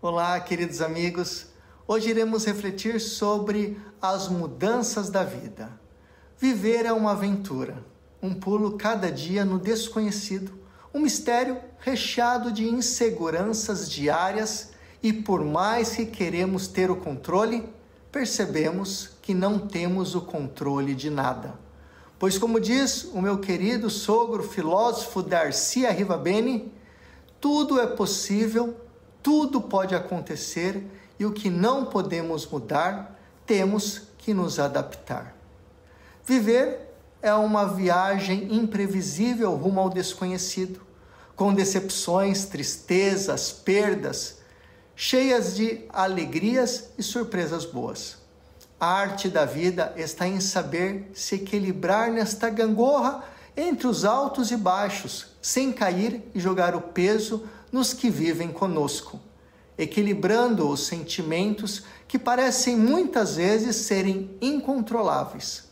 Olá, queridos amigos. Hoje iremos refletir sobre as mudanças da vida. Viver é uma aventura, um pulo cada dia no desconhecido, um mistério recheado de inseguranças diárias e por mais que queremos ter o controle, percebemos que não temos o controle de nada. Pois como diz o meu querido sogro filósofo Darcy Arrivabene, tudo é possível, tudo pode acontecer e o que não podemos mudar, temos que nos adaptar. Viver é uma viagem imprevisível rumo ao desconhecido, com decepções, tristezas, perdas, cheias de alegrias e surpresas boas. A arte da vida está em saber se equilibrar nesta gangorra entre os altos e baixos, sem cair e jogar o peso nos que vivem conosco, equilibrando os sentimentos que parecem muitas vezes serem incontroláveis.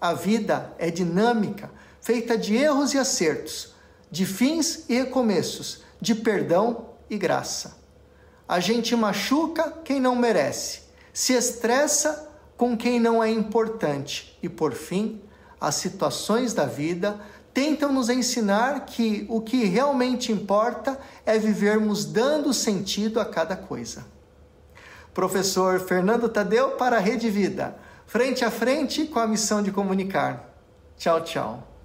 A vida é dinâmica, feita de erros e acertos, de fins e recomeços, de perdão e graça. A gente machuca quem não merece, se estressa com quem não é importante e, por fim, as situações da vida tentam nos ensinar que o que realmente importa é vivermos dando sentido a cada coisa. Professor Fernando Tadeu para a Rede Vida, frente a frente com a missão de comunicar. Tchau, tchau.